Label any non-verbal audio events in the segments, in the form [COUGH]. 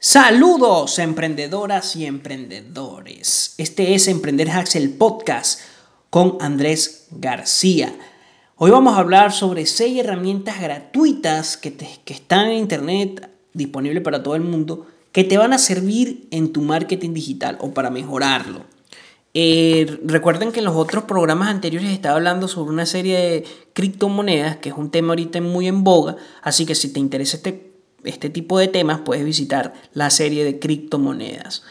Saludos emprendedoras y emprendedores. Este es Emprender Hacks el podcast con Andrés García. Hoy vamos a hablar sobre seis herramientas gratuitas que, que están en internet disponibles para todo el mundo que te van a servir en tu marketing digital o para mejorarlo. Eh, recuerden que en los otros programas anteriores estaba hablando sobre una serie de criptomonedas, que es un tema ahorita muy en boga, así que si te interesa este, este tipo de temas, puedes visitar la serie de criptomonedas.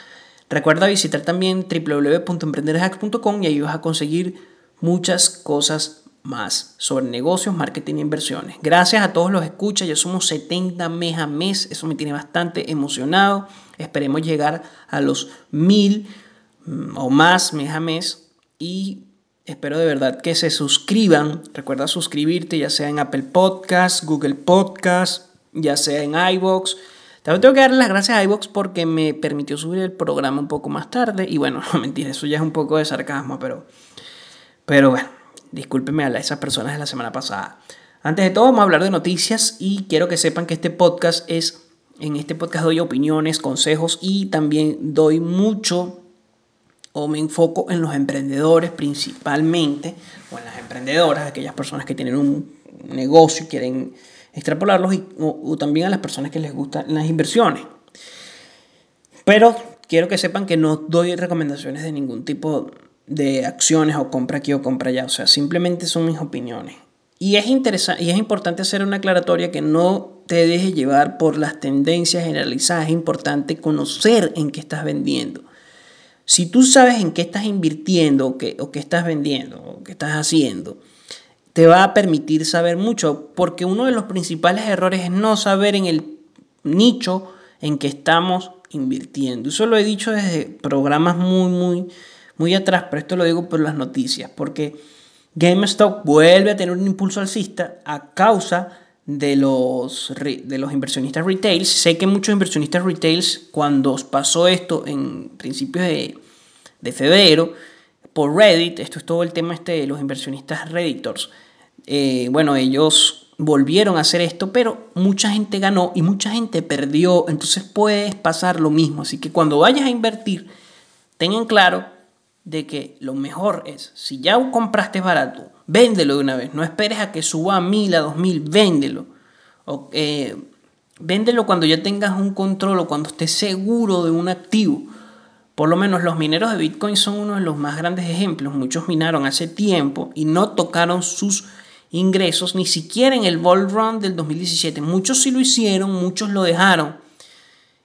Recuerda visitar también www.emprenderhacks.com y ahí vas a conseguir muchas cosas más sobre negocios, marketing e inversiones. Gracias a todos los escuchas, ya somos 70 mes a mes, eso me tiene bastante emocionado. Esperemos llegar a los mil mm, o más mes a mes y espero de verdad que se suscriban. Recuerda suscribirte ya sea en Apple Podcast, Google Podcast, ya sea en iBox. También tengo que darle las gracias a iBox porque me permitió subir el programa un poco más tarde. Y bueno, [LAUGHS] no mentira, eso ya es un poco de sarcasmo, pero, pero bueno Discúlpeme a esas personas de la semana pasada. Antes de todo, vamos a hablar de noticias y quiero que sepan que este podcast es, en este podcast doy opiniones, consejos y también doy mucho o me enfoco en los emprendedores principalmente, o en las emprendedoras, aquellas personas que tienen un negocio y quieren extrapolarlos, y, o, también a las personas que les gustan las inversiones. Pero quiero que sepan que no doy recomendaciones de ningún tipo de acciones o compra aquí o compra allá. O sea, simplemente son mis opiniones. Y es, interesante, y es importante hacer una aclaratoria que no te deje llevar por las tendencias generalizadas. Es importante conocer en qué estás vendiendo. Si tú sabes en qué estás invirtiendo o o qué estás vendiendo o qué estás haciendo, te va a permitir saber mucho. Porque uno de los principales errores es no saber en el nicho en que estamos invirtiendo. Eso lo he dicho desde programas muy, muy muy atrás, pero esto lo digo por las noticias, porque GameStop vuelve a tener un impulso alcista a causa de los, de los inversionistas retails. Sé que muchos inversionistas retails, cuando pasó esto en principios de, de febrero, por Reddit, esto es todo el tema este de los inversionistas Redditors, eh, bueno, ellos volvieron a hacer esto, pero mucha gente ganó y mucha gente perdió, entonces puede pasar lo mismo. Así que cuando vayas a invertir, tengan claro de que lo mejor es, si ya compraste barato, véndelo de una vez. No esperes a que suba a mil, a dos mil, véndelo. O, eh, véndelo cuando ya tengas un control o cuando estés seguro de un activo. Por lo menos los mineros de Bitcoin son uno de los más grandes ejemplos. Muchos minaron hace tiempo y no tocaron sus ingresos ni siquiera en el Bull Run del 2017. Muchos sí lo hicieron, muchos lo dejaron.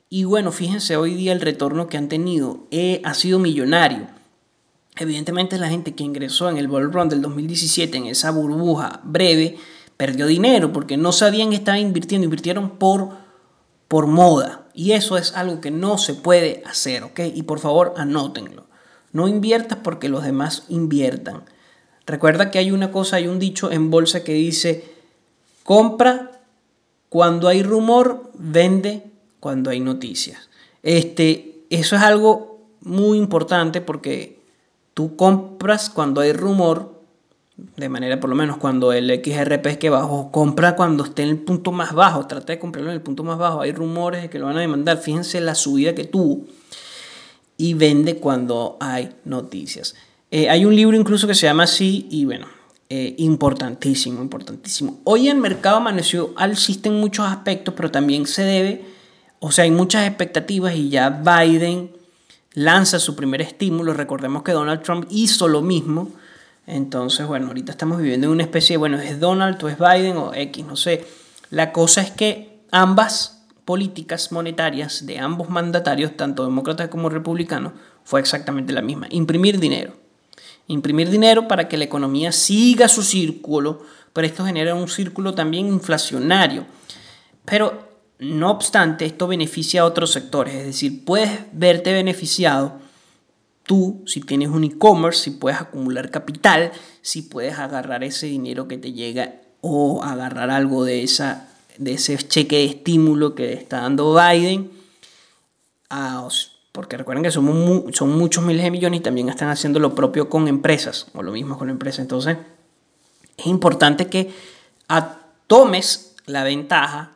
Y bueno, fíjense hoy día el retorno que han tenido eh, ha sido millonario. Evidentemente la gente que ingresó en el Bull Run del 2017 en esa burbuja breve perdió dinero porque no sabían que estaban invirtiendo, invirtieron por, por moda. Y eso es algo que no se puede hacer, ¿ok? Y por favor anótenlo. No inviertas porque los demás inviertan. Recuerda que hay una cosa, hay un dicho en bolsa que dice, compra cuando hay rumor, vende cuando hay noticias. Este, eso es algo muy importante porque Tú compras cuando hay rumor, de manera por lo menos cuando el XRP es que bajo, compra cuando esté en el punto más bajo, trata de comprarlo en el punto más bajo, hay rumores de que lo van a demandar, fíjense la subida que tuvo y vende cuando hay noticias. Eh, hay un libro incluso que se llama así y bueno, eh, importantísimo, importantísimo. Hoy el mercado amaneció alcista en muchos aspectos, pero también se debe, o sea, hay muchas expectativas y ya Biden lanza su primer estímulo. Recordemos que Donald Trump hizo lo mismo. Entonces, bueno, ahorita estamos viviendo en una especie de, bueno, es Donald o es Biden o X, no sé. La cosa es que ambas políticas monetarias de ambos mandatarios, tanto demócratas como republicanos, fue exactamente la misma. Imprimir dinero. Imprimir dinero para que la economía siga su círculo, pero esto genera un círculo también inflacionario. Pero no obstante, esto beneficia a otros sectores, es decir, puedes verte beneficiado tú si tienes un e-commerce, si puedes acumular capital, si puedes agarrar ese dinero que te llega o agarrar algo de, esa, de ese cheque de estímulo que está dando Biden. Porque recuerden que somos son muchos miles de millones y también están haciendo lo propio con empresas, o lo mismo con empresas. Entonces, es importante que tomes la ventaja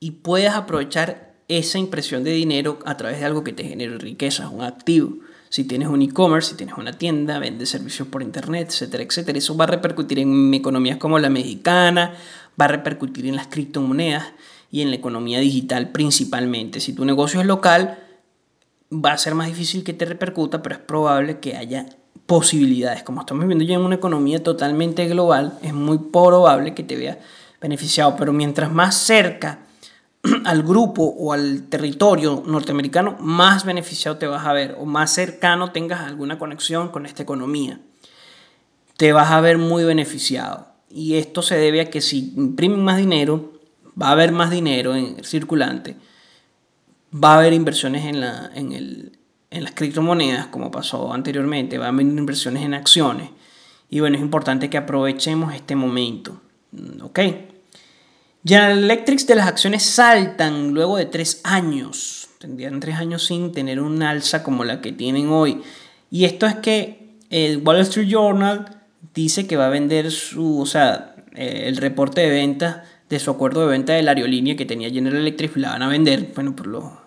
y puedas aprovechar esa impresión de dinero a través de algo que te genere riqueza, un activo. Si tienes un e-commerce, si tienes una tienda, vendes servicios por internet, etcétera, etcétera. Eso va a repercutir en economías como la mexicana, va a repercutir en las criptomonedas y en la economía digital principalmente. Si tu negocio es local, va a ser más difícil que te repercuta, pero es probable que haya posibilidades. Como estamos viviendo ya en una economía totalmente global, es muy probable que te vea beneficiado. Pero mientras más cerca [CLEARS THROAT] al grupo o al territorio norteamericano, más beneficiado te vas a ver o más cercano tengas alguna conexión con esta economía. Te vas a ver muy beneficiado. Y esto se debe a que si imprimen más dinero, va a haber más dinero en circulante, va a haber inversiones en, la, en, el, en las criptomonedas, como pasó anteriormente, va a haber inversiones en acciones. Y bueno, es importante que aprovechemos este momento. ¿Ok? General Electric de las acciones saltan luego de tres años. Tendrían tres años sin tener un alza como la que tienen hoy. Y esto es que el Wall Street Journal dice que va a vender su, o sea, eh, el reporte de ventas de su acuerdo de venta de la aerolínea que tenía General Electric, la van a vender, bueno, por, lo,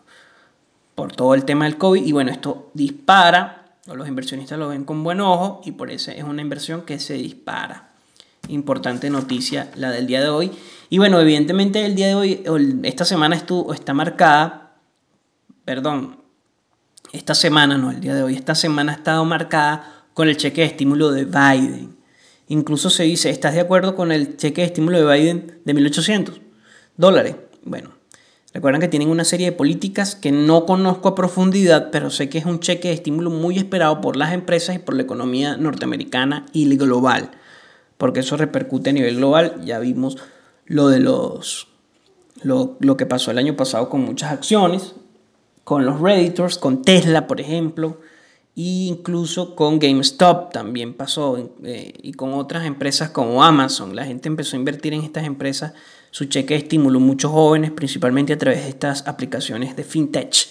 por todo el tema del COVID. Y bueno, esto dispara, los inversionistas lo ven con buen ojo y por eso es una inversión que se dispara. Importante noticia la del día de hoy. Y bueno, evidentemente el día de hoy, esta semana estuvo, está marcada, perdón, esta semana, no el día de hoy, esta semana ha estado marcada con el cheque de estímulo de Biden. Incluso se dice, ¿estás de acuerdo con el cheque de estímulo de Biden de 1.800 dólares? Bueno, recuerdan que tienen una serie de políticas que no conozco a profundidad, pero sé que es un cheque de estímulo muy esperado por las empresas y por la economía norteamericana y global, porque eso repercute a nivel global. Ya vimos lo de los lo, lo que pasó el año pasado con muchas acciones, con los Redditors, con Tesla, por ejemplo, incluso con GameStop también pasó eh, y con otras empresas como Amazon. La gente empezó a invertir en estas empresas su cheque de estímulo, muchos jóvenes, principalmente a través de estas aplicaciones de fintech.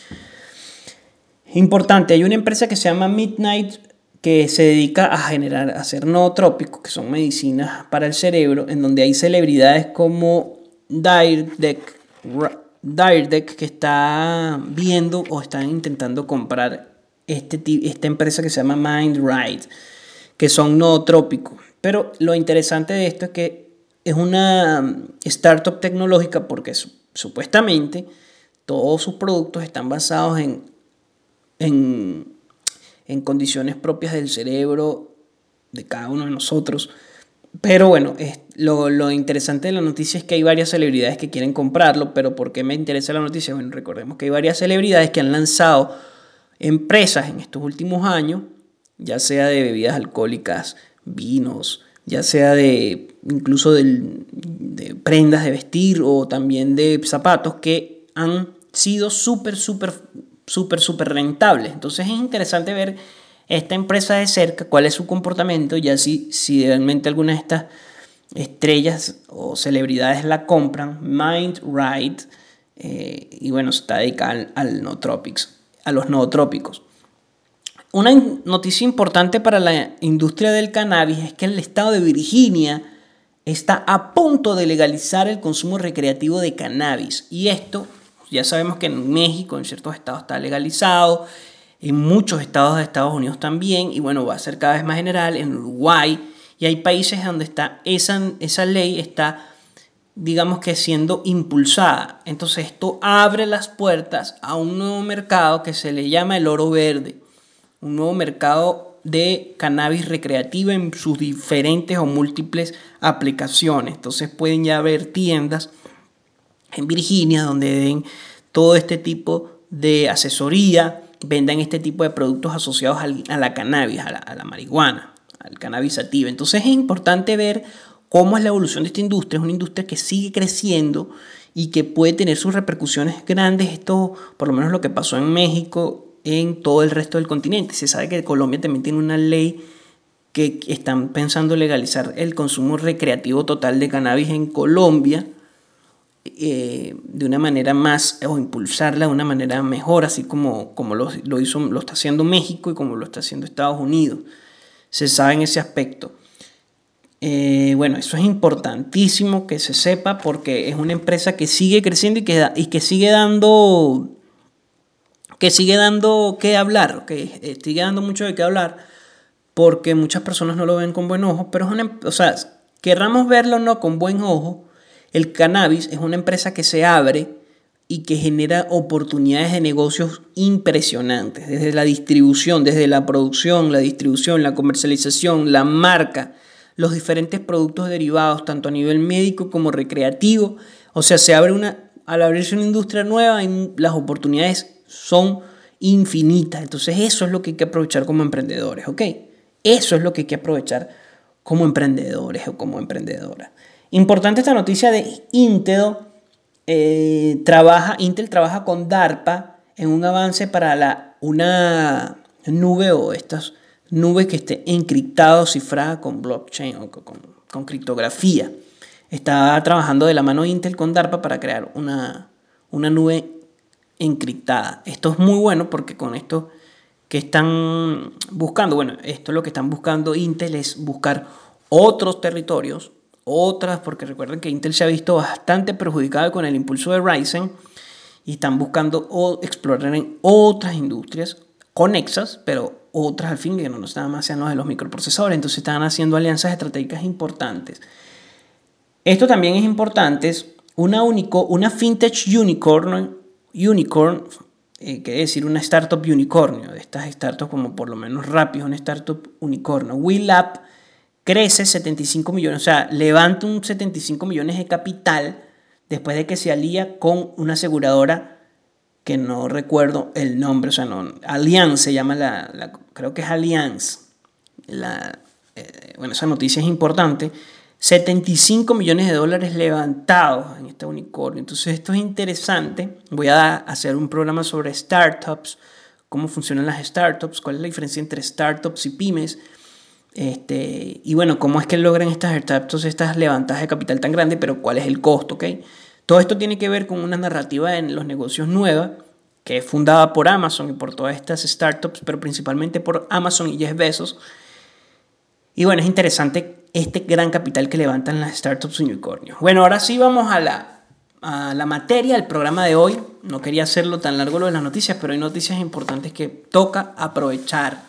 Importante, hay una empresa que se llama Midnight que se dedica a generar, a hacer nootrópicos, que son medicinas para el cerebro, en donde hay celebridades como Diredeck, Diredeck que está viendo o están intentando comprar este, esta empresa que se llama MindRide, que son nootrópicos. Pero lo interesante de esto es que es una mm, startup tecnológica porque supuestamente todos sus productos están basados en, en, en condiciones propias del cerebro de cada uno de nosotros. Pero bueno, es, lo, lo, interesante de la noticia es que hay varias celebridades que quieren comprarlo, pero ¿por qué me interesa la noticia? Bueno, recordemos que hay varias celebridades que han lanzado empresas en estos últimos años, ya sea de bebidas alcohólicas, vinos, ya sea de incluso de, prendas de vestir o también de zapatos que han sido súper, súper, súper, súper rentables. Entonces es interesante ver esta empresa de cerca, cuál es su comportamiento, ya si, si realmente alguna de estas estrellas o celebridades la compran, Mind Right, eh, y bueno, está dedicada al, al No Tropics a los nootrópicos. Una noticia importante para la industria del cannabis es que el estado de Virginia está a punto de legalizar el consumo recreativo de cannabis. Y esto, ya sabemos que en México, en ciertos estados está legalizado, en muchos estados de Estados Unidos también, y bueno, va a ser cada vez más general, en Uruguay, y hay países donde está esa, esa ley está digamos que siendo impulsada. Entonces esto abre las puertas a un nuevo mercado que se le llama el oro verde, un nuevo mercado de cannabis recreativa en sus diferentes o múltiples aplicaciones. Entonces pueden ya haber tiendas en Virginia donde den todo este tipo de asesoría, vendan este tipo de productos asociados a la cannabis, a la, a la marihuana, al cannabis sativa. Entonces es importante ver cómo es la evolución de esta industria. Es una industria que sigue creciendo y que puede tener sus repercusiones grandes. Esto, por lo menos lo que pasó en México, en todo el resto del continente. Se sabe que Colombia también tiene una ley que están pensando legalizar el consumo recreativo total de cannabis en Colombia eh, de una manera más, o impulsarla de una manera mejor, así como, como lo, lo, hizo, lo está haciendo México y como lo está haciendo Estados Unidos. Se sabe en ese aspecto. Eh, bueno, eso es importantísimo que se sepa porque es una empresa que sigue creciendo y que, y que sigue dando que sigue dando que hablar, que sigue dando mucho de qué hablar, porque muchas personas no lo ven con buen ojo, pero es una, em, o sea, querramos verlo no con buen ojo, el cannabis es una empresa que se abre y que genera oportunidades de negocios impresionantes, desde la distribución, desde la producción, la distribución, la comercialización, la marca, los diferentes productos derivados, tanto a nivel médico como recreativo. O sea, se abre una, al abrirse una industria nueva, las oportunidades son infinitas. Entonces eso es lo que hay que aprovechar como emprendedores, ¿ok? Eso es lo que hay que aprovechar como emprendedores o como emprendedoras. Importante esta noticia de Intel. Eh, trabaja, Intel trabaja con DARPA en un avance para la, una nube o estas nubes que esté encriptada o cifrada con blockchain o con, con criptografía. Está trabajando de la mano Intel con DARPA para crear una, una nube encriptada. Esto es muy bueno porque con esto que están buscando, bueno, esto es lo que están buscando Intel es buscar otros territorios, otras, porque recuerden que Intel se ha visto bastante perjudicado con el impulso de Ryzen y están buscando o explorar en otras industrias conexas, pero otras al fin que no están más sean los de los microprocesadores, entonces están haciendo alianzas estratégicas importantes. Esto también es importante, una, único, una fintech unicorn unicorn, eh, quiere decir una startup unicornio, de estas startups como por lo menos rápido, una startup unicornio. WeLab crece 75 millones, o sea, levanta un 75 millones de capital después de que se alía con una aseguradora que no recuerdo el nombre, o sea, no, Allianz se llama la, creo que es Allianz. La, eh, bueno, esa noticia es importante. 75 millones de dólares levantados en este unicornio. Entonces esto es interesante. Voy a hacer un programa sobre startups, cómo funcionan las startups, cuál es la diferencia entre startups y pymes. Este, y bueno, cómo es que logran estas startups estas levantadas de capital tan grandes, pero cuál es el costo, ¿ok? Todo esto tiene que ver con una narrativa en los negocios nueva, que es fundada por Amazon y por todas estas startups, pero principalmente por Amazon y Jeff Bezos. Y bueno, es interesante este gran capital que levantan las startups unicornios. Bueno, ahora sí vamos a la, a la materia del programa de hoy. No quería hacerlo tan largo lo de las noticias, pero hay noticias importantes que toca aprovechar.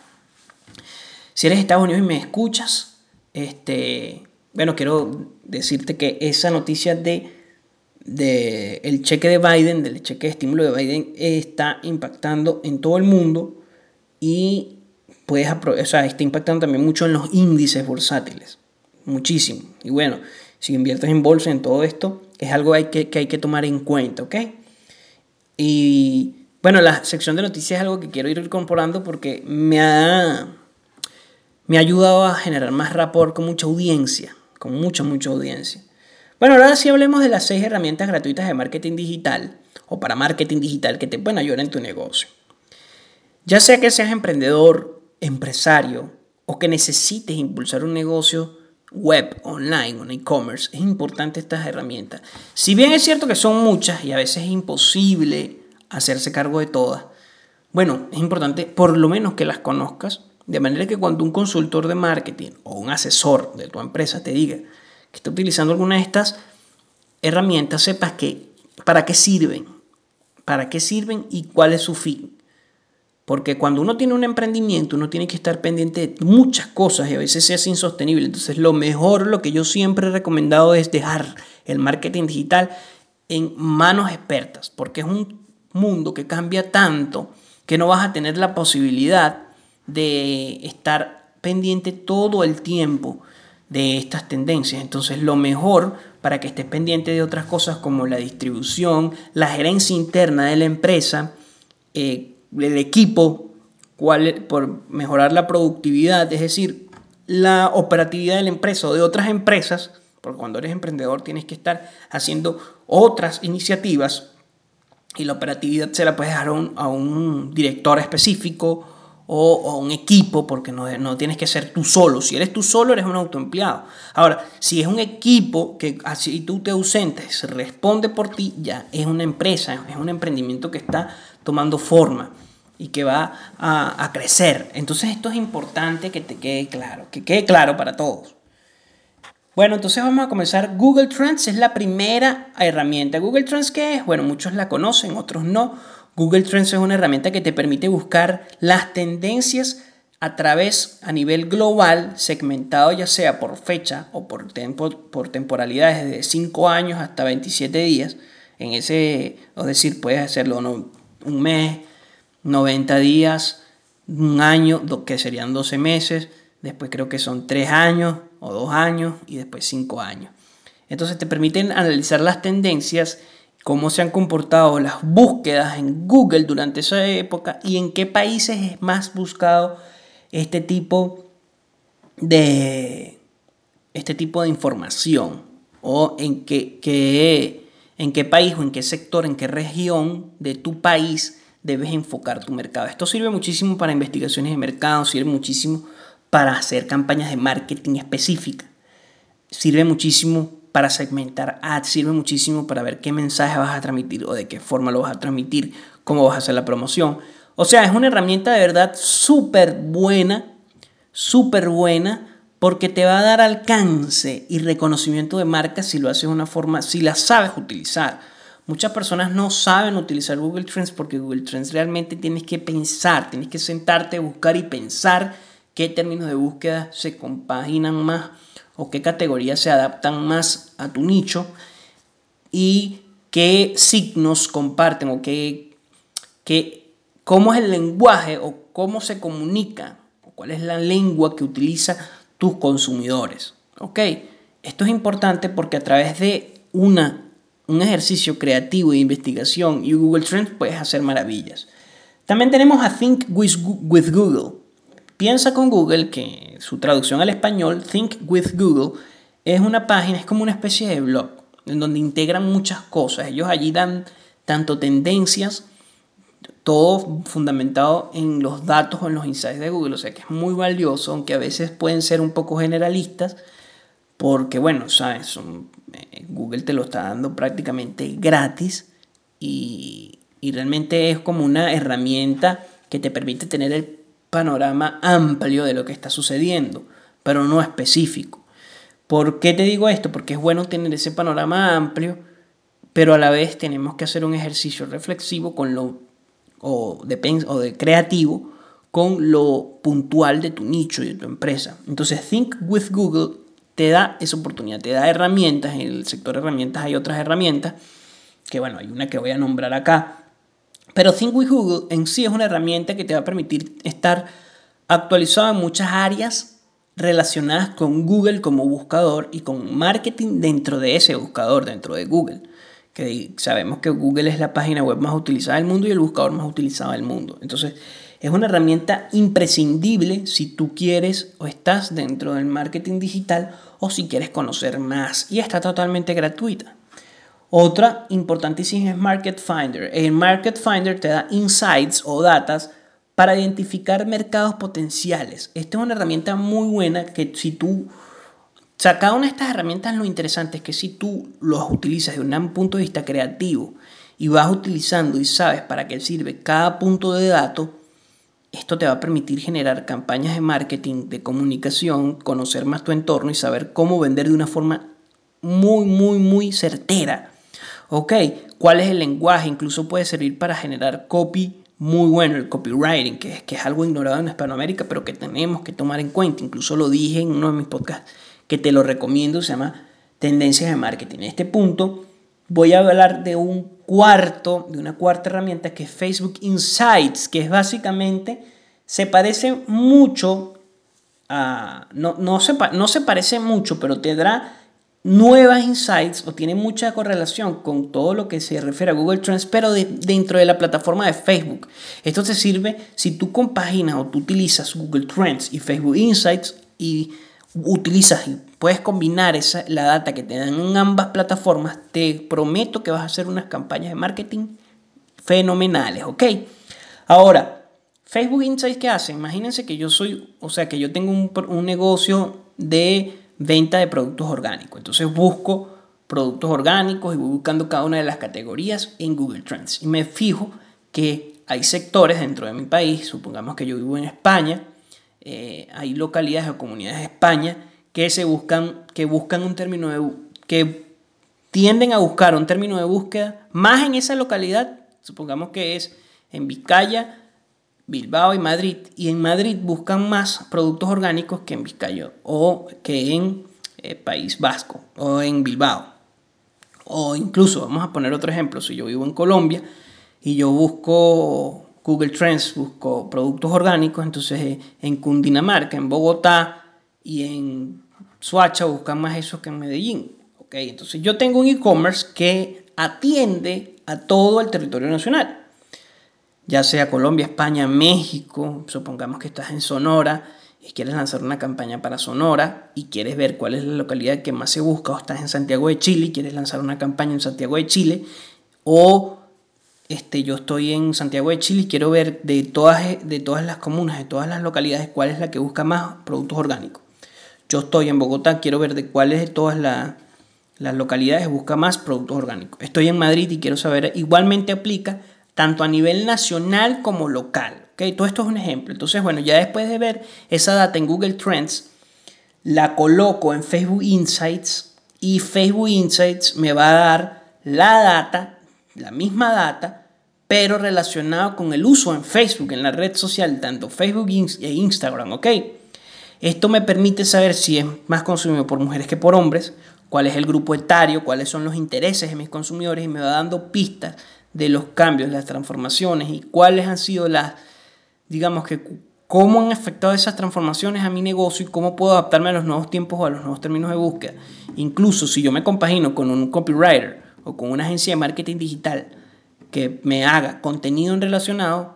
Si eres de Estados Unidos y me escuchas, este, bueno, quiero decirte que esa noticia de, de el cheque de Biden, del cheque de estímulo de Biden, está impactando en todo el mundo y puedes o sea, está impactando también mucho en los índices bursátiles muchísimo. Y bueno, si inviertes en bolsa, en todo esto, es algo que, hay que tomar en cuenta, ¿ok? Y bueno, la sección de noticias es algo que quiero ir incorporando porque me ha, me ha ayudado a generar más rapport con mucha audiencia, con mucha, mucha audiencia. Bueno, ahora sí hablemos de las seis herramientas gratuitas de marketing digital o para marketing digital que te pueden ayudar en tu negocio. Ya sea que seas emprendedor, empresario o que necesites impulsar un negocio, web, online, un e-commerce, es importante estas herramientas. Si bien es cierto que son muchas y a veces es imposible hacerse cargo de todas, bueno, es importante por lo menos que las conozcas, de manera que cuando un consultor de marketing o un asesor de tu empresa te diga que está utilizando alguna de estas herramientas, sepas que para qué sirven, para qué sirven y cuál es su fin. Porque cuando uno tiene un emprendimiento, uno tiene que estar pendiente de muchas cosas y a veces hace insostenible. Entonces, lo mejor, lo que yo siempre he recomendado es dejar el marketing digital en manos expertas, porque es un mundo que cambia tanto que no vas a tener la posibilidad de estar pendiente todo el tiempo de estas tendencias. Entonces, lo mejor para que estés pendiente de otras cosas como la distribución, la gerencia interna de la empresa, eh, el equipo, cuál, por mejorar la productividad, es decir, la operatividad de la empresa o de otras empresas, porque cuando eres emprendedor tienes que estar haciendo otras iniciativas y la operatividad se la puedes dejar a un, director específico o, a un equipo, porque no, no, tienes que ser tú solo. Si eres tú solo, eres un autoempleado. Ahora, si es un equipo que así tú te ausentes, responde por ti, ya es una empresa, es un emprendimiento que está tomando forma y que va a, crecer. Entonces esto es importante que te quede claro, que quede claro para todos. Bueno, entonces vamos a comenzar. Google Trends es la primera herramienta. Google Trends, ¿qué es? Bueno, muchos la conocen, otros no. Google Trends es una herramienta que te permite buscar las tendencias a través a nivel global, segmentado ya sea por fecha o por, por temporalidades de 5 años hasta 27 días. En ese, es decir, puedes hacerlo un mes, 90 días, un año, que serían 12 meses, después creo que son 3 años o 2 años y después 5 años. Entonces te permiten analizar las tendencias, cómo se han comportado las búsquedas en Google durante esa época y en qué países es más buscado este tipo de, este tipo de información o en qué, en qué país o en qué sector, en qué región de tu país debes enfocar tu mercado. Esto sirve muchísimo para investigaciones de mercado, sirve muchísimo para hacer campañas de marketing específicas, sirve muchísimo para segmentar ads, sirve muchísimo para ver qué mensaje vas a transmitir o de qué forma lo vas a transmitir, cómo vas a hacer la promoción. O sea, es una herramienta de verdad súper buena, súper buena, porque te va a dar alcance y reconocimiento de marca si lo haces de una forma, si la sabes utilizar. Muchas personas no saben utilizar Google Trends porque Google Trends realmente tienes que pensar, tienes que sentarte, buscar y pensar qué términos de búsqueda se compaginan más o qué categorías se adaptan más a tu nicho y qué signos comparten o qué, qué cómo es el lenguaje o cómo se comunica, o cuál es la lengua que utiliza tus consumidores. ¿Ok? Esto es importante porque a través de una, un ejercicio creativo de investigación y Google Trends puedes hacer maravillas. También tenemos a Think with, with Google. Piensa con Google, que su traducción al español, Think with Google, es una página, es como una especie de blog, en donde integran muchas cosas. Ellos allí dan tanto tendencias todo fundamentado en los datos o en los insights de Google, o sea que es muy valioso, aunque a veces pueden ser un poco generalistas, porque bueno, sabes, eh, Google te lo está dando prácticamente gratis y, y realmente es como una herramienta que te permite tener el panorama amplio de lo que está sucediendo, pero no específico. ¿Por qué te digo esto? Porque es bueno tener ese panorama amplio, pero a la vez tenemos que hacer un ejercicio reflexivo con lo o de, o de creativo con lo puntual de tu nicho y de tu empresa. Entonces, Think with Google te da esa oportunidad, te da herramientas. En el sector de herramientas hay otras herramientas, que bueno, hay una que voy a nombrar acá. Pero Think with Google en sí es una herramienta que te va a permitir estar actualizado en muchas áreas relacionadas con Google como buscador y con marketing dentro de ese buscador, dentro de Google que sabemos que Google es la página web más utilizada del mundo y el buscador más utilizado del mundo. Entonces, es una herramienta imprescindible si tú quieres o estás dentro del marketing digital o si quieres conocer más y está totalmente gratuita. Otra importantísima es Market Finder. El Market Finder te da insights o datas para identificar mercados potenciales. Esta es una herramienta muy buena que si tú o una de estas herramientas lo interesante es que si tú los utilizas de un punto de vista creativo y vas utilizando y sabes para qué sirve cada punto de dato, esto te va a permitir generar campañas de marketing, de comunicación, conocer más tu entorno y saber cómo vender de una forma muy, muy, muy certera. ¿Ok? ¿Cuál es el lenguaje? Incluso puede servir para generar copy muy bueno, el copywriting, que es, que es algo ignorado en Hispanoamérica, pero que tenemos que tomar en cuenta. Incluso lo dije en uno de mis podcasts que te lo recomiendo, se llama Tendencias de Marketing. En este punto voy a hablar de un cuarto, de una cuarta herramienta que es Facebook Insights, que es básicamente, se parece mucho a, no, no, se, no se parece mucho, pero te nuevas insights o tiene mucha correlación con todo lo que se refiere a Google Trends, pero dentro de la plataforma de Facebook. Esto te sirve si tú compaginas o tú utilizas Google Trends y Facebook Insights y utilizas y puedes combinar esa, la data que te dan en ambas plataformas, te prometo que vas a hacer unas campañas de marketing fenomenales, ¿ok? Ahora, Facebook Insights, ¿qué hace? Imagínense que yo soy, o sea, que yo tengo un, un negocio de venta de productos orgánicos. Entonces busco productos orgánicos y voy buscando cada una de las categorías en Google Trends. Y me fijo que hay sectores dentro de mi país, supongamos que yo vivo en España, eh, hay localidades o comunidades de España que se buscan, que buscan un término de que tienden a buscar un término de búsqueda más en esa localidad, supongamos que es en Vizcaya, Bilbao y Madrid, y en Madrid buscan más productos orgánicos que en Vizcaya o que en eh, País Vasco o en Bilbao. O incluso, vamos a poner otro ejemplo, si yo vivo en Colombia y yo busco Google Trends, busco productos orgánicos, entonces eh, en Cundinamarca, en Bogotá y en Suacha buscan más esos que en Medellín. ¿okay? Entonces yo tengo un e-commerce que atiende a todo el territorio nacional ya sea Colombia, España, México, supongamos que estás en Sonora y quieres lanzar una campaña para Sonora y quieres ver cuál es la localidad que más se busca, o estás en Santiago de Chile y quieres lanzar una campaña en Santiago de Chile, o este, yo estoy en Santiago de Chile y quiero ver de todas, de todas las comunas, de todas las localidades, cuál es la que busca más productos orgánicos. Yo estoy en Bogotá, quiero ver de cuáles de todas las localidades busca más productos orgánicos. Estoy en Madrid y quiero saber, igualmente aplica tanto a nivel nacional como local. ¿okay? Todo esto es un ejemplo. Entonces, bueno, ya después de ver esa data en Google Trends, la coloco en Facebook Insights y Facebook Insights me va a dar la data, la misma data, pero relacionado con el uso en Facebook, en la red social, tanto Facebook e Instagram, ¿ok? Esto me permite saber si es más consumido por mujeres que por hombres, cuál es el grupo etario, cuáles son los intereses de mis consumidores y me va dando pistas de los cambios, las transformaciones y cuáles han sido las, digamos que, cómo han afectado esas transformaciones a mi negocio y cómo puedo adaptarme a los nuevos tiempos o a los nuevos términos de búsqueda. Incluso si yo me compagino con un copywriter o con una agencia de marketing digital que me haga contenido en relacionado,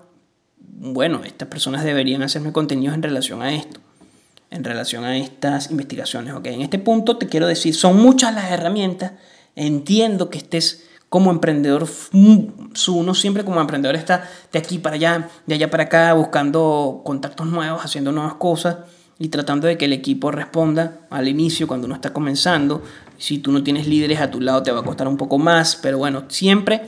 bueno, estas personas deberían hacerme contenidos en relación a esto, en relación a estas investigaciones. ¿ok? En este punto te quiero decir, son muchas las herramientas, entiendo que estés como emprendedor, uno siempre como emprendedor está de aquí para allá, de allá para acá, buscando contactos nuevos, haciendo nuevas cosas y tratando de que el equipo responda al inicio cuando uno está comenzando. Si tú no tienes líderes a tu lado te va a costar un poco más, pero bueno, siempre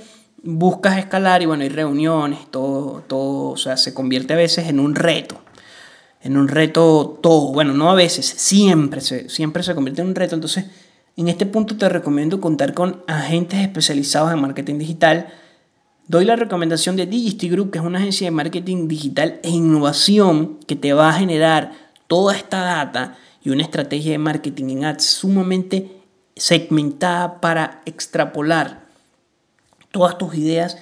buscas escalar y bueno, hay reuniones, todo, todo, o sea, se convierte a veces en un reto. En un reto todo, bueno, no a veces, siempre se, siempre se convierte en un reto. Entonces, en este punto te recomiendo contar con agentes especializados en marketing digital. Doy la recomendación de Digisty Group, que es una agencia de marketing digital e innovación que te va a generar toda esta data y una estrategia de marketing en ads sumamente segmentada para extrapolar todas tus ideas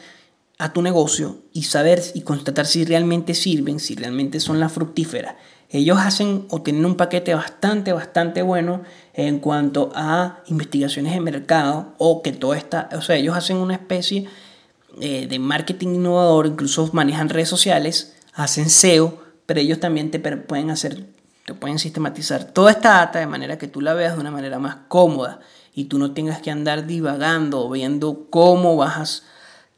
a tu negocio y saber y constatar si realmente sirven, si realmente son las fructíferas ellos hacen o tienen un paquete bastante, bastante bueno en cuanto a investigaciones de mercado o que todo está, o sea, ellos hacen una especie eh, de marketing innovador, incluso manejan redes sociales, hacen SEO, pero ellos también te pueden hacer, te pueden sistematizar toda esta data de manera que tú la veas de una manera más cómoda y tú no tengas que andar divagando o viendo cómo vas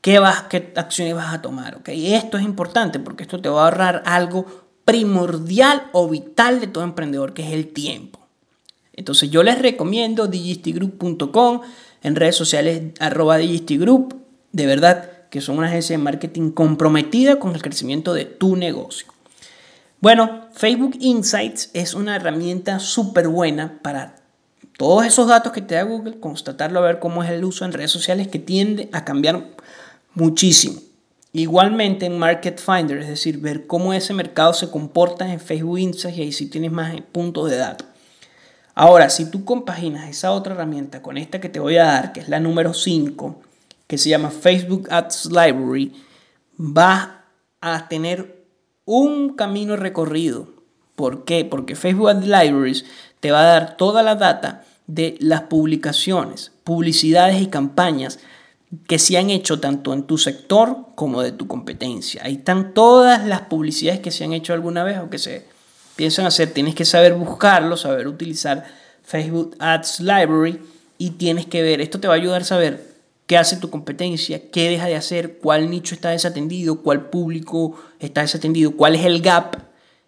qué, vas, qué acciones vas a tomar. ¿okay? Esto es importante porque esto te va a ahorrar algo primordial o vital de todo emprendedor, que es el tiempo. Entonces yo les recomiendo digistigroup.com, en redes sociales arroba digistigroup, de verdad que son una agencia de marketing comprometida con el crecimiento de tu negocio. Bueno, Facebook Insights es una herramienta súper buena para todos esos datos que te da Google, constatarlo, a ver cómo es el uso en redes sociales que tiende a cambiar muchísimo. Igualmente en Market Finder, es decir, ver cómo ese mercado se comporta en Facebook Insights y ahí sí tienes más puntos de datos. Ahora, si tú compaginas esa otra herramienta con esta que te voy a dar, que es la número 5, que se llama Facebook Ads Library, vas a tener un camino recorrido. ¿Por qué? Porque Facebook Ads Libraries te va a dar toda la data de las publicaciones, publicidades y campañas que se han hecho tanto en tu sector como de tu competencia. Ahí están todas las publicidades que se han hecho alguna vez o que se piensan hacer. Tienes que saber buscarlo, saber utilizar Facebook Ads Library y tienes que ver, esto te va a ayudar a saber qué hace tu competencia, qué deja de hacer, cuál nicho está desatendido, cuál público está desatendido, cuál es el gap,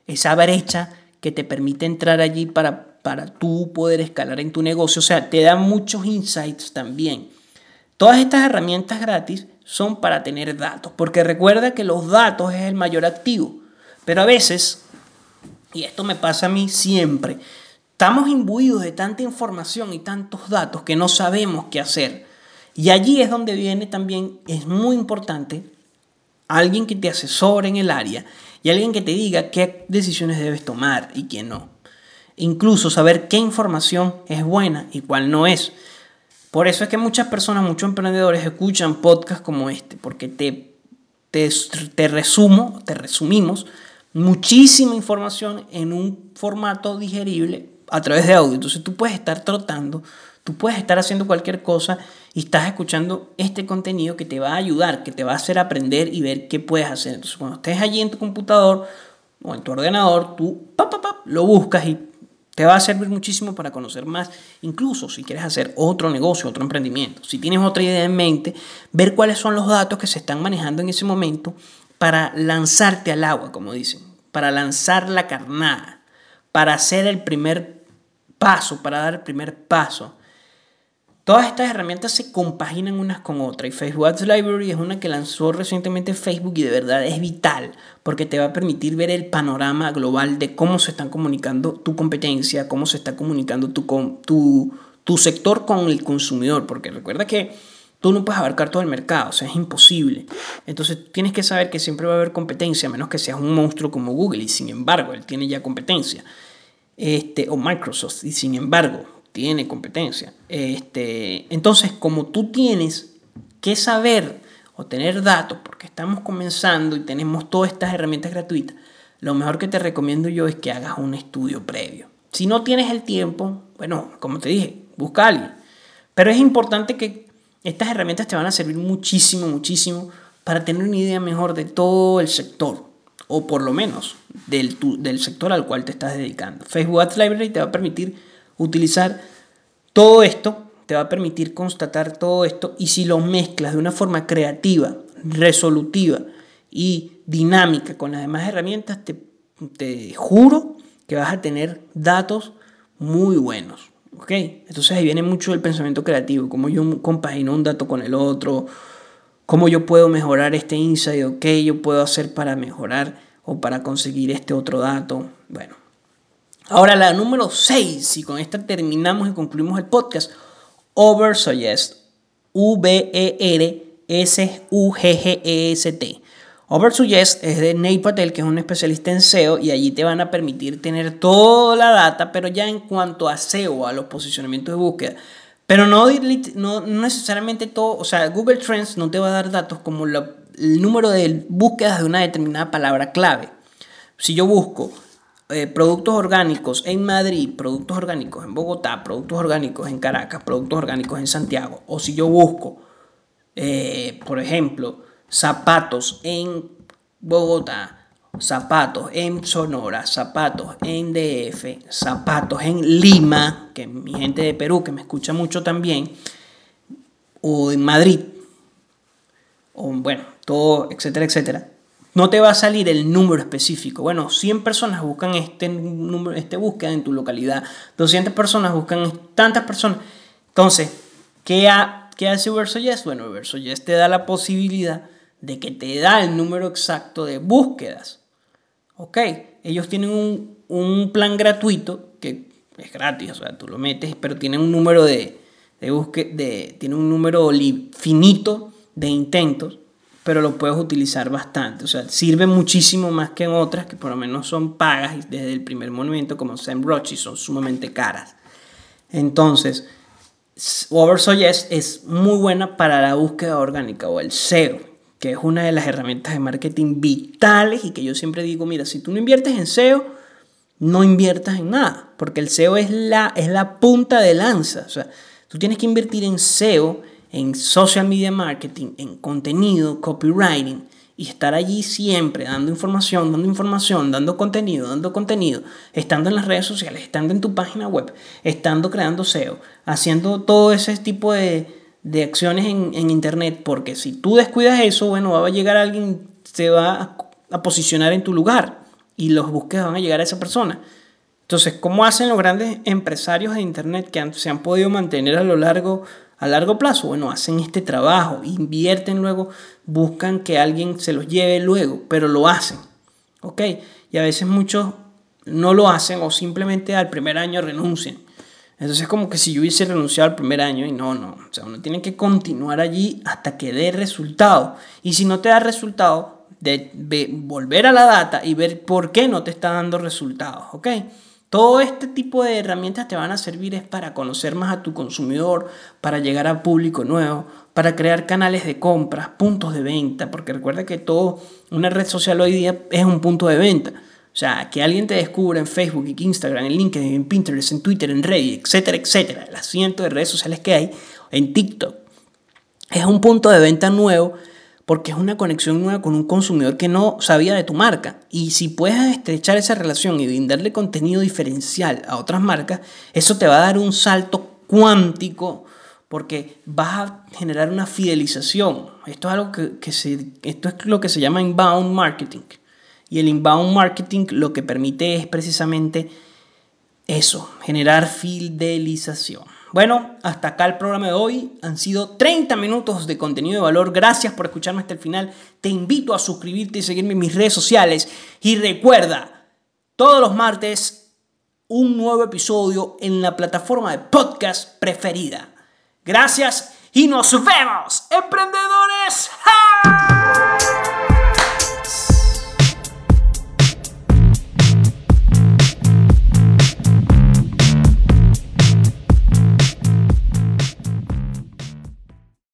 esa brecha que te permite entrar allí para, para tú poder escalar en tu negocio. O sea, te da muchos insights también Todas estas herramientas gratis son para tener datos, porque recuerda que los datos es el mayor activo. Pero a veces, y esto me pasa a mí siempre, estamos imbuidos de tanta información y tantos datos que no sabemos qué hacer. Y allí es donde viene también, es muy importante, alguien que te asesore en el área y alguien que te diga qué decisiones debes tomar y qué no. Incluso saber qué información es buena y cuál no es. Por eso es que muchas personas, muchos emprendedores escuchan podcasts como este, porque te, te, resumo, te resumimos muchísima información en un formato digerible a través de audio. Entonces tú puedes estar trotando, tú puedes estar haciendo cualquier cosa y estás escuchando este contenido que te va a ayudar, que te va a hacer aprender y ver qué puedes hacer. Entonces cuando estés allí en tu computador o en tu ordenador, tú lo buscas y te va a servir muchísimo para conocer más, incluso si quieres hacer otro negocio, otro emprendimiento. Si tienes otra idea en mente, ver cuáles son los datos que se están manejando en ese momento para lanzarte al agua, como dicen, para lanzar la carnada, para hacer el primer paso, para dar el primer paso. Todas estas herramientas se compaginan unas con otras y Facebook Ads Library es una que lanzó recientemente Facebook y de verdad es vital porque te va a permitir ver el panorama global de cómo se están comunicando tu competencia, cómo se está comunicando tu, tu, tu sector con el consumidor, porque recuerda que tú no puedes abarcar todo el mercado, o sea, es imposible. Entonces tienes que saber que siempre va a haber competencia, a menos que seas un monstruo como Google y sin embargo él tiene ya competencia. Este, o Microsoft y sin embargo tiene competencia. Este, entonces, como tú tienes que saber o tener datos, porque estamos comenzando y tenemos todas estas herramientas gratuitas, lo mejor que te recomiendo yo es que hagas un estudio previo. Si no tienes el tiempo, bueno, como te dije, busca a alguien. Pero es importante que estas herramientas te van a servir muchísimo, muchísimo para tener una idea mejor de todo el sector, o por lo menos del, del sector al cual te estás dedicando. Facebook Ads Library te va a permitir utilizar todo esto, te va a permitir constatar todo esto y si lo mezclas de una forma creativa, resolutiva y dinámica con las demás herramientas, te, te juro que vas a tener datos muy buenos. ¿ok? Entonces ahí viene mucho el pensamiento creativo, cómo yo compagino un dato con el otro, cómo yo puedo mejorar este insight, o qué yo puedo hacer para mejorar o para conseguir este otro dato. Bueno, Ahora la número 6, y con esta terminamos y concluimos el podcast, Oversuggest, V-E-R-S-U-G-G-E-S-T. Oversuggest es de Nate Patel, que es un especialista en SEO, y allí te van a permitir tener toda la data, pero ya en cuanto a SEO, a los posicionamientos de búsqueda. Pero no, no, necesariamente todo, o sea, Google Trends no te va a dar datos como el número de búsquedas de una determinada palabra clave. Si yo busco eh, productos orgánicos en Madrid, productos orgánicos en Bogotá, productos orgánicos en Caracas, productos orgánicos en Santiago, o si yo busco, eh, por ejemplo, zapatos en Bogotá, zapatos en Sonora, zapatos en DF, zapatos en Lima, que mi gente de Perú que me escucha mucho también, o en Madrid, o bueno, todo, etcétera, etcétera no te va a salir el número específico. Bueno, 100 personas buscan este número, este búsqueda en tu localidad, 200 personas buscan tantas personas. Entonces, ¿qué, qué hace Yes? Bueno, Yes te da la posibilidad de que te da el número exacto de búsquedas. ¿Ok? Ellos tienen un, plan gratuito que es gratis, o sea, tú lo metes, pero tiene un número de, de búsqueda, de, tiene un número finito de intentos pero lo puedes utilizar bastante. O sea, sirve muchísimo más que en otras que por lo menos son pagas desde el primer momento, como SEMrush, y son sumamente caras. Entonces, Oversoyes es muy buena para la búsqueda orgánica o el SEO, que es una de las herramientas de marketing vitales y que yo siempre digo, mira, si tú no inviertes en SEO, no inviertas en nada, porque el SEO es la, es la punta de lanza. O sea, tú tienes que invertir en SEO en social media marketing, en contenido, copywriting y estar allí siempre dando información, dando información, dando contenido, dando contenido, estando en las redes sociales, estando en tu página web, estando creando SEO, haciendo todo ese tipo de, de acciones en, en, internet, porque si tú descuidas eso, bueno, va a llegar alguien, se va a, posicionar en tu lugar y los búsquedas van a llegar a esa persona. Entonces, ¿cómo hacen los grandes empresarios de internet que se han podido mantener a lo largo a largo plazo, bueno, hacen este trabajo, invierten luego, buscan que alguien se los lleve luego, pero lo hacen, ¿ok? Y a veces muchos no lo hacen o simplemente al primer año renuncian. Entonces es como que si yo hubiese renunciado al primer año y no, no. O sea, uno tiene que continuar allí hasta que dé resultado. Y si no te da resultado, de, volver a la data y ver por qué no te está dando resultados, ¿ok? Todo este tipo de herramientas te van a servir es para conocer más a tu consumidor, para llegar a público nuevo, para crear canales de compras, puntos de venta, porque recuerda que todo, una red social hoy día es un punto de venta. O sea, que alguien te descubra en Facebook, en Instagram, en LinkedIn, en Pinterest, en Twitter, en Reddit, etcétera, etcétera, las cientos de redes sociales que hay, en TikTok, es un punto de venta nuevo porque es una conexión nueva con un consumidor que no sabía de tu marca. Y si puedes estrechar esa relación y brindarle contenido diferencial a otras marcas, eso te va a dar un salto cuántico porque vas a generar una fidelización. Esto es, algo que, se, esto es lo que se llama inbound marketing. Y el inbound marketing lo que permite es precisamente eso, generar fidelización. Bueno, hasta acá el programa de hoy. Han sido 30 minutos de contenido de valor. Gracias por escucharme hasta el final. Te invito a suscribirte y seguirme en mis redes sociales. Y recuerda, todos los martes, un nuevo episodio en la plataforma de podcast preferida. Gracias y nos vemos, emprendedores.